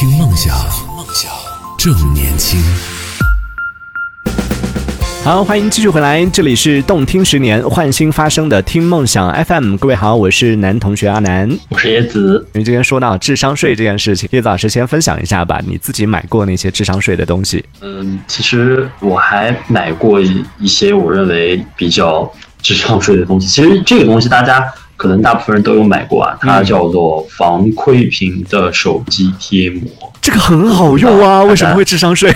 听梦想，梦想正年轻。好，欢迎继续回来，这里是动听十年换新发生的听梦想 FM。各位好，我是男同学阿南，我是叶子。因为今天说到智商税这件事情，叶子老师先分享一下吧，你自己买过那些智商税的东西？嗯，其实我还买过一些我认为比较智商税的东西。其实这个东西大家。可能大部分人都有买过啊，它叫做防窥屏的手机贴膜，这个很好用啊，为什么会智商税？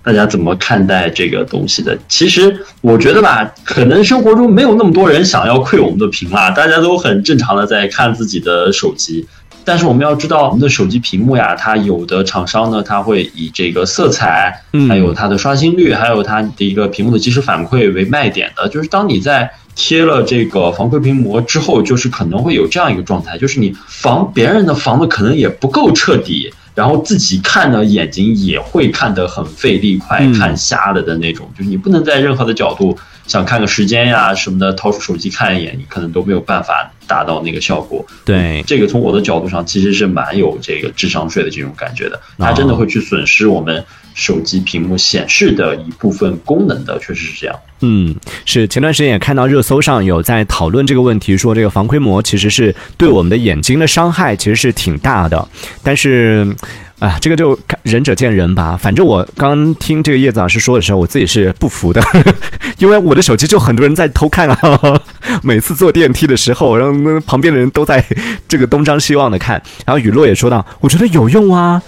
大家怎么看待这个东西的？其实我觉得吧，可能生活中没有那么多人想要窥我们的屏啦，大家都很正常的在看自己的手机。但是我们要知道，我们的手机屏幕呀，它有的厂商呢，它会以这个色彩，还有它的刷新率，还有它的一个屏幕的即时反馈为卖点的，就是当你在。贴了这个防窥屏膜之后，就是可能会有这样一个状态，就是你防别人的防的可能也不够彻底，然后自己看的眼睛也会看得很费力，快看瞎了的那种，就是你不能在任何的角度想看个时间呀什么的，掏出手机看一眼，你可能都没有办法达到那个效果。对，这个从我的角度上其实是蛮有这个智商税的这种感觉的，它真的会去损失我们。手机屏幕显示的一部分功能的，确实是这样。嗯，是前段时间也看到热搜上有在讨论这个问题，说这个防窥膜其实是对我们的眼睛的伤害其实是挺大的。但是，啊，这个就仁者见仁吧。反正我刚听这个叶子老师说的时候，我自己是不服的，因为我的手机就很多人在偷看啊。每次坐电梯的时候，然后旁边的人都在这个东张西望的看。然后雨落也说到，我觉得有用啊。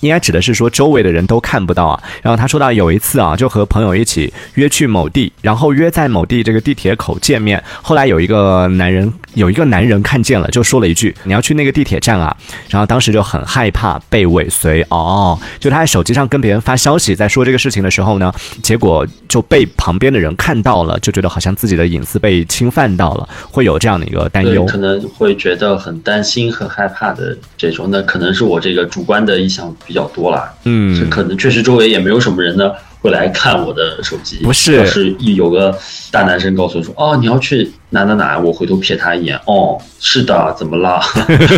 应该指的是说周围的人都看不到啊。然后他说到有一次啊，就和朋友一起约去某地，然后约在某地这个地铁口见面。后来有一个男人，有一个男人看见了，就说了一句：“你要去那个地铁站啊。”然后当时就很害怕被尾随哦。就他在手机上跟别人发消息，在说这个事情的时候呢，结果就被旁边的人看到了，就觉得好像自己的隐私被侵犯到了，会有这样的一个担忧，可能会觉得很担心、很害怕的这种。那可能是我这个主观的意向。比较多了，嗯，可能确实周围也没有什么人呢会来看我的手机。不是，是一有个大男生告诉我说：“哦，你要去哪哪哪？”我回头瞥他一眼，哦，是的，怎么了？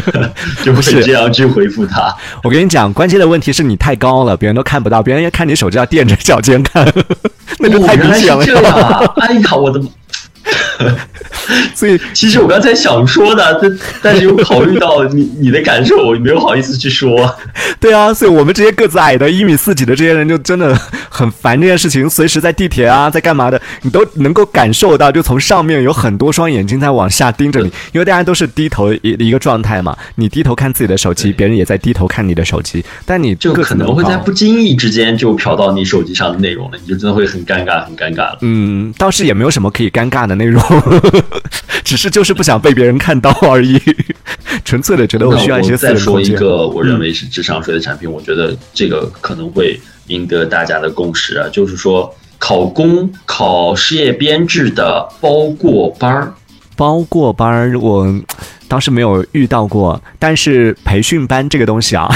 就会这样去回复他。我跟你讲，关键的问题是你太高了，别人都看不到，别人要看你手机要垫着脚尖看，那就太明显了。哎呀，我的妈！所以，其实我刚才想说的，但但是又考虑到你你的感受，我没有好意思去说。对啊，所以我们这些个子矮的一米四几的这些人，就真的很烦这件事情。随时在地铁啊，在干嘛的，你都能够感受到，就从上面有很多双眼睛在往下盯着你，因为大家都是低头一一个状态嘛。你低头看自己的手机，别人也在低头看你的手机，但你就可能会在不经意之间就瞟到你手机上的内容了，你就真的会很尴尬，很尴尬了。嗯，倒是也没有什么可以尴尬的内容。只是就是不想被别人看到而已，纯粹的觉得我需要一些再说一个我认为是智商税的产品，我觉得这个可能会赢得大家的共识啊，就是说考公考事业编制的包过班儿，包过班儿我。当时没有遇到过，但是培训班这个东西啊，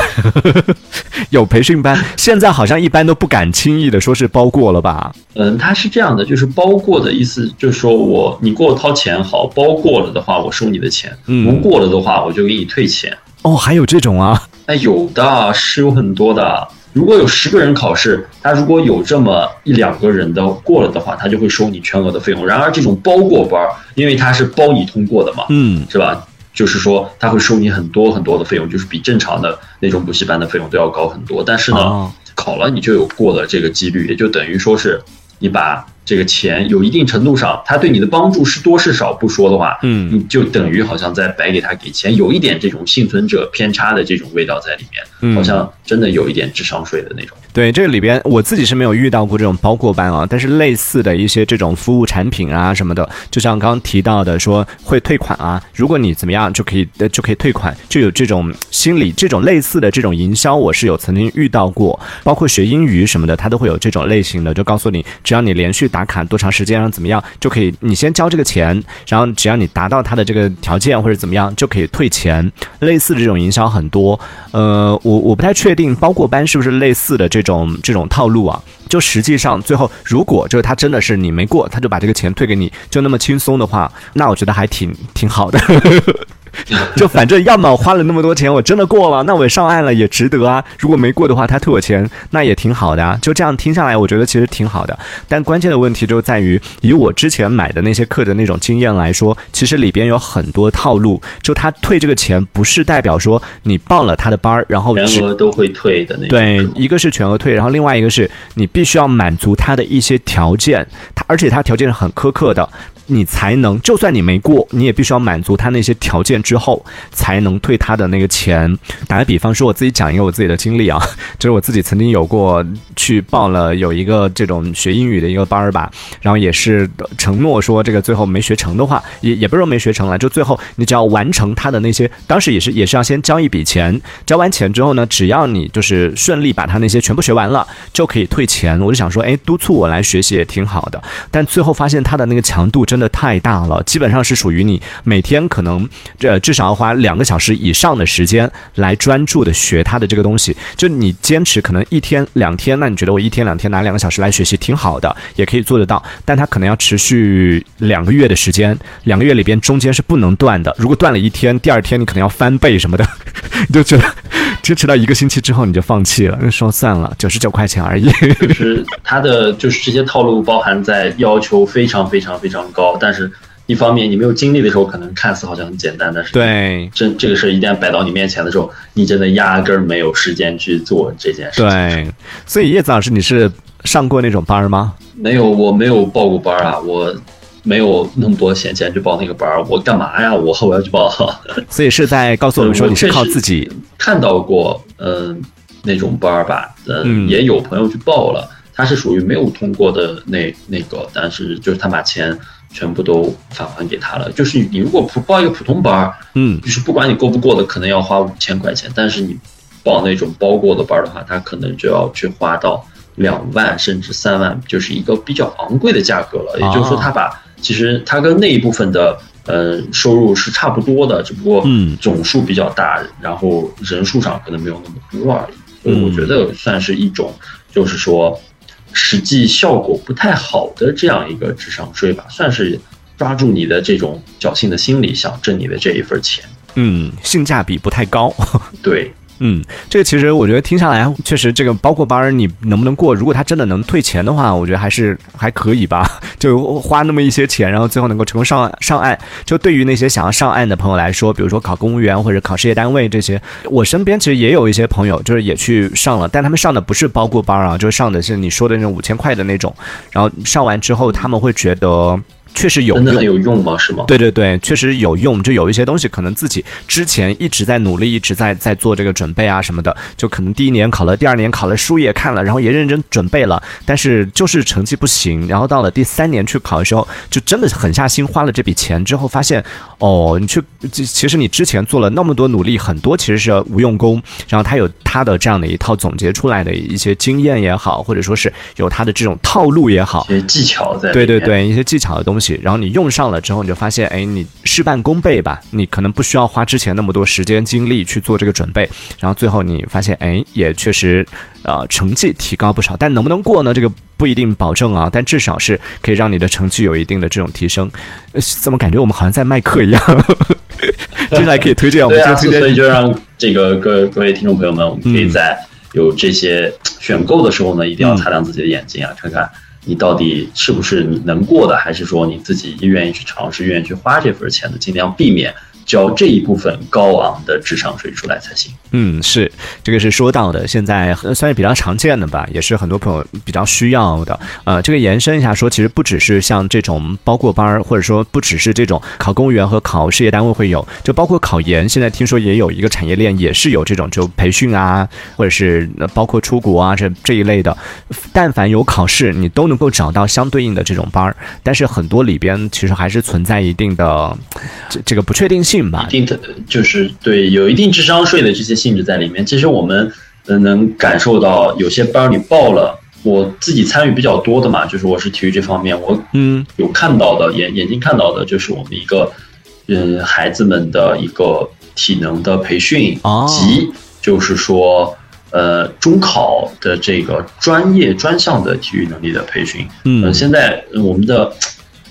有培训班，现在好像一般都不敢轻易的说是包过了吧？嗯，他是这样的，就是包过的意思，就是说我你给我掏钱好，包过了的话我收你的钱，不过了的话我就给你退钱。哦，还有这种啊？哎，有的是有很多的。如果有十个人考试，他如果有这么一两个人的过了的话，他就会收你全额的费用。然而这种包过班，因为他是包你通过的嘛，嗯，是吧？就是说，他会收你很多很多的费用，就是比正常的那种补习班的费用都要高很多。但是呢，考了你就有过的这个几率，也就等于说是你把。这个钱有一定程度上，他对你的帮助是多是少不说的话，嗯，你就等于好像在白给他给钱，有一点这种幸存者偏差的这种味道在里面，好像真的有一点智商税的那种。对，这个里边我自己是没有遇到过这种包过班啊，但是类似的一些这种服务产品啊什么的，就像刚刚提到的说会退款啊，如果你怎么样就可以就可以退款，就有这种心理，这种类似的这种营销，我是有曾经遇到过，包括学英语什么的，他都会有这种类型的，就告诉你只要你连续。打卡多长时间，然后怎么样就可以？你先交这个钱，然后只要你达到他的这个条件或者怎么样，就可以退钱。类似的这种营销很多，呃，我我不太确定包过班是不是类似的这种这种套路啊？就实际上最后，如果就是他真的是你没过，他就把这个钱退给你，就那么轻松的话，那我觉得还挺挺好的。就反正要么我花了那么多钱，我真的过了，那我上岸了也值得啊。如果没过的话，他退我钱，那也挺好的啊。就这样听下来，我觉得其实挺好的。但关键的问题就在于，以我之前买的那些课的那种经验来说，其实里边有很多套路。就他退这个钱，不是代表说你报了他的班儿，然后全额都会退的那种。对，一个是全额退，然后另外一个是你必须要满足他的一些条件，他而且他条件是很苛刻的。你才能，就算你没过，你也必须要满足他那些条件之后，才能退他的那个钱。打个比方说，我自己讲一个我自己的经历啊，就是我自己曾经有过去报了有一个这种学英语的一个班儿吧，然后也是承诺说这个最后没学成的话，也也不是说没学成了，就最后你只要完成他的那些，当时也是也是要先交一笔钱，交完钱之后呢，只要你就是顺利把他那些全部学完了，就可以退钱。我就想说，哎，督促我来学习也挺好的，但最后发现他的那个强度。真真的太大了，基本上是属于你每天可能这至少要花两个小时以上的时间来专注的学它的这个东西。就你坚持可能一天两天，那你觉得我一天两天拿两个小时来学习挺好的，也可以做得到。但它可能要持续两个月的时间，两个月里边中间是不能断的。如果断了一天，第二天你可能要翻倍什么的，你 就觉得坚持到一个星期之后你就放弃了，说算了，九十九块钱而已。就是它的就是这些套路包含在要求非常非常非常高。但是，一方面你没有经历的时候，可能看似好像很简单，但是对，这这个事儿一旦摆到你面前的时候，你真的压根儿没有时间去做这件事。对，所以叶子老师，你是上过那种班吗？没有，我没有报过班啊，我没有那么多闲钱去报那个班儿，我干嘛呀？我我要去报？所以是在告诉我们说，你是靠自己看到过，嗯，那种班儿吧，嗯，也有朋友去报了，他是属于没有通过的那那个，但是就是他把钱。全部都返还给他了。就是你如果普报一个普通班儿，嗯，就是不管你过不过的，可能要花五千块钱。但是你报那种包过的班儿的话，他可能就要去花到两万甚至三万，就是一个比较昂贵的价格了。也就是说，他把其实他跟那一部分的呃收入是差不多的，只不过总数比较大，然后人数上可能没有那么多而已。所以我觉得算是一种，就是说。实际效果不太好的这样一个智商税吧，算是抓住你的这种侥幸的心理，想挣你的这一份钱。嗯，性价比不太高。对。嗯，这个其实我觉得听下来，确实这个包括班儿你能不能过？如果他真的能退钱的话，我觉得还是还可以吧。就花那么一些钱，然后最后能够成功上上岸。就对于那些想要上岸的朋友来说，比如说考公务员或者考事业单位这些，我身边其实也有一些朋友，就是也去上了，但他们上的不是包过班啊，就是上的是你说的那种五千块的那种。然后上完之后，他们会觉得。确实有真的很有用吗？是吗？对对对，确实有用。就有一些东西，可能自己之前一直在努力，一直在在做这个准备啊什么的。就可能第一年考了，第二年考了，书也看了，然后也认真准备了，但是就是成绩不行。然后到了第三年去考的时候，就真的狠下心花了这笔钱之后，发现哦，你去其实你之前做了那么多努力，很多其实是无用功。然后他有他的这样的一套总结出来的一些经验也好，或者说是有他的这种套路也好，一些技巧在。对对对，一些技巧的东西。然后你用上了之后，你就发现，哎，你事半功倍吧？你可能不需要花之前那么多时间精力去做这个准备，然后最后你发现，哎，也确实，呃，成绩提高不少。但能不能过呢？这个不一定保证啊。但至少是可以让你的成绩有一定的这种提升。怎么感觉我们好像在卖课一样？接下来可以推荐我们今天，所以就让这个各各位听众朋友们，我们可以在有这些选购的时候呢，一定要擦亮自己的眼睛啊，看看。你到底是不是能过的，还是说你自己愿意去尝试、愿意去花这份钱的，尽量避免。交这一部分高昂的智商税出来才行。嗯，是这个是说到的，现在算是比较常见的吧，也是很多朋友比较需要的。呃，这个延伸一下说，其实不只是像这种包过班儿，或者说不只是这种考公务员和考事业单位会有，就包括考研，现在听说也有一个产业链，也是有这种就培训啊，或者是包括出国啊这这一类的。但凡有考试，你都能够找到相对应的这种班儿，但是很多里边其实还是存在一定的这这个不确定性。一定的就是对有一定智商税的这些性质在里面。其实我们呃能感受到，有些班你报了，我自己参与比较多的嘛，就是我是体育这方面，我嗯有看到的眼眼睛看到的，就是我们一个嗯孩子们的一个体能的培训及就是说呃中考的这个专业专项的体育能力的培训。嗯，现在我们的。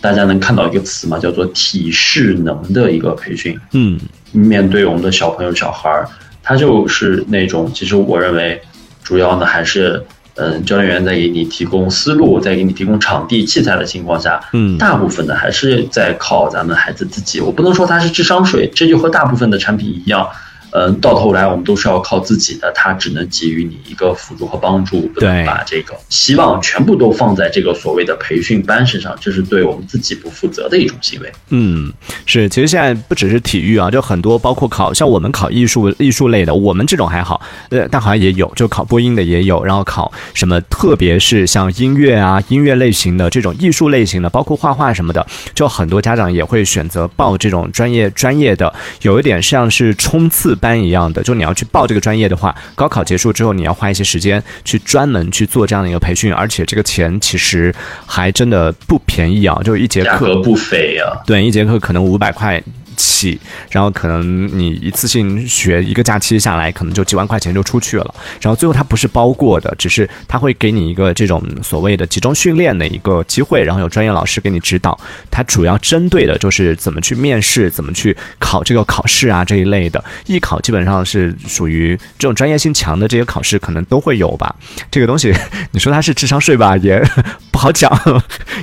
大家能看到一个词嘛，叫做体适能的一个培训。嗯，面对我们的小朋友、小孩儿，他就是那种，其实我认为，主要呢还是，嗯，教练员在给你提供思路，在给你提供场地、器材的情况下，嗯大部分的还是在靠咱们孩子自己。我不能说他是智商税，这就和大部分的产品一样。嗯，到头来我们都是要靠自己的，他只能给予你一个辅助和帮助，不对能把这个希望全部都放在这个所谓的培训班身上，这是对我们自己不负责的一种行为。嗯，是，其实现在不只是体育啊，就很多包括考，像我们考艺术艺术类的，我们这种还好，呃，但好像也有，就考播音的也有，然后考什么，特别是像音乐啊、音乐类型的这种艺术类型的，包括画画什么的，就很多家长也会选择报这种专业专业的，有一点像是冲刺班一样的，就你要去报这个专业的话，高考结束之后，你要花一些时间去专门去做这样的一个培训，而且这个钱其实还真的不便宜啊，就一节课不菲啊。对，一节课可能五百块起，然后可能你一次性学一个假期下来，可能就几万块钱就出去了。然后最后它不是包过的，只是它会给你一个这种所谓的集中训练的一个机会，然后有专业老师给你指导。它主要针对的就是怎么去面试，怎么去考这个考试啊这一类的。艺考基本上是属于这种专业性强的这些考试，可能都会有吧。这个东西，你说它是智商税吧，也 不好讲，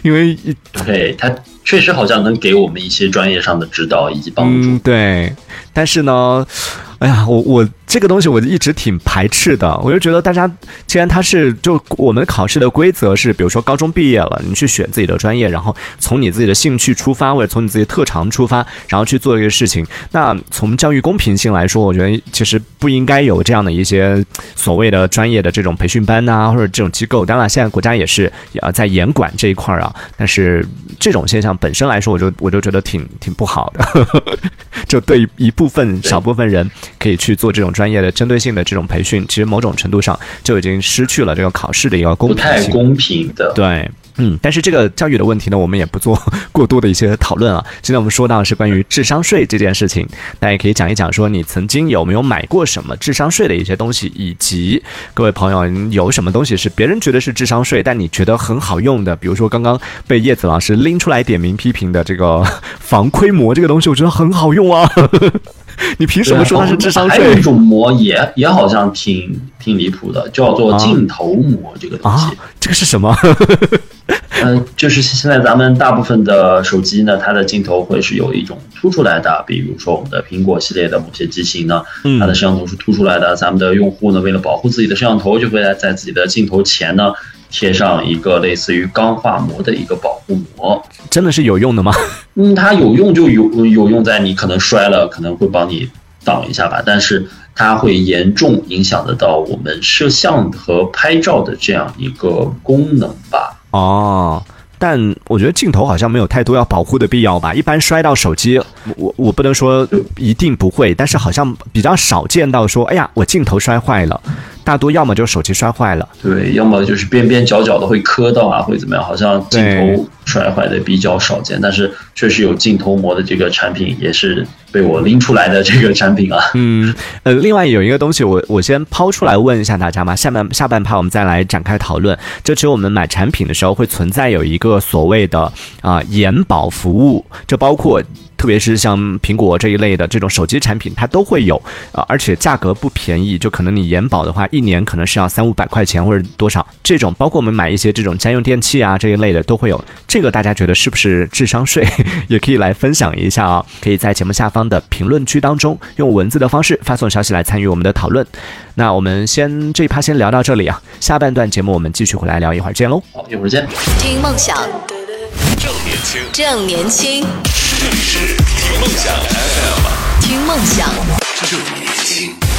因为对，它确实好像能给我们一些专业上的指导以及帮助。对。但是呢，哎呀，我我这个东西我一直挺排斥的。我就觉得大家既然它是就我们考试的规则是，比如说高中毕业了，你去选自己的专业，然后从你自己的兴趣出发，或者从你自己特长出发，然后去做这个事情。那从教育公平性来说，我觉得其实不应该有这样的一些所谓的专业的这种培训班呐、或者这种机构。当然，现在国家也是呃在严管这一块儿啊，但是这种现象本身来说，我就我就觉得挺挺不好的。就对一部分少部分人可以去做这种专业的针对性的这种培训，其实某种程度上就已经失去了这个考试的一个公平性。太公平的。对，嗯，但是这个教育的问题呢，我们也不做过多的一些讨论啊。现在我们说到是关于智商税这件事情，大家也可以讲一讲，说你曾经有没有买过什么智商税的一些东西，以及各位朋友有什么东西是别人觉得是智商税，但你觉得很好用的，比如说刚刚被叶子老师拎出来点名批评的这个防窥膜这个东西，我觉得很好用啊。你凭什么说它是智商税还有一种膜也也好像挺挺离谱的，叫做啊镜头膜这个东西啊。？这个是什么？嗯，就是现在咱们大部分的手机呢，它的镜头会是有一种凸出来的，比如说我们的苹果系列的某些机型呢，嗯它的摄像头是凸出来的。咱们的用户呢，为了保护自己的摄像头，就会在在自己的镜头前呢贴上一个类似于钢化膜的一个保护膜。真的是有用的吗？嗯，它有用就有有用在你可能摔了，可能会帮你挡一下吧，但是它会严重影响得到我们摄像和拍照的这样一个功能吧。哦，但我觉得镜头好像没有太多要保护的必要吧。一般摔到手机，我我我不能说一定不会，但是好像比较少见到说，哎呀，我镜头摔坏了。大多要么就是手机摔坏了，对，要么就是边边角角的会磕到啊，会怎么样？好像镜头摔坏的比较少见，但是确实有镜头膜的这个产品，也是被我拎出来的这个产品啊。嗯，呃，另外有一个东西我，我先抛出来问一下大家嘛，下半下半趴我们再来展开讨论。就其实我们买产品的时候会存在有一个所谓的啊、延保服务，这包括。特别是像苹果这一类的这种手机产品，它都会有啊、而且价格不便宜，就可能你延保的话，一年可能是要三五百块钱或者多少。这种包括我们买一些这种家用电器啊这一类的都会有。这个大家觉得是不是智商税？也可以来分享一下啊、可以在节目下方的评论区当中用文字的方式发送消息来参与我们的讨论。那我们先这一趴先聊到这里啊，下半段节目我们继续回来聊，一会儿见喽。好，一会儿见。听梦想，正年轻，正年轻，这里是听梦想 FM，听梦想。正年轻。